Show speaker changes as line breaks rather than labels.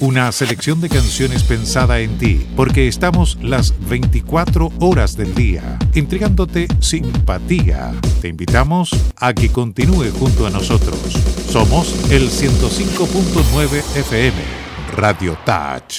una selección de canciones pensada en ti, porque estamos las 24 horas del día entregándote simpatía. Te invitamos a que continúe junto a nosotros. Somos el 105.9 FM, Radio Touch.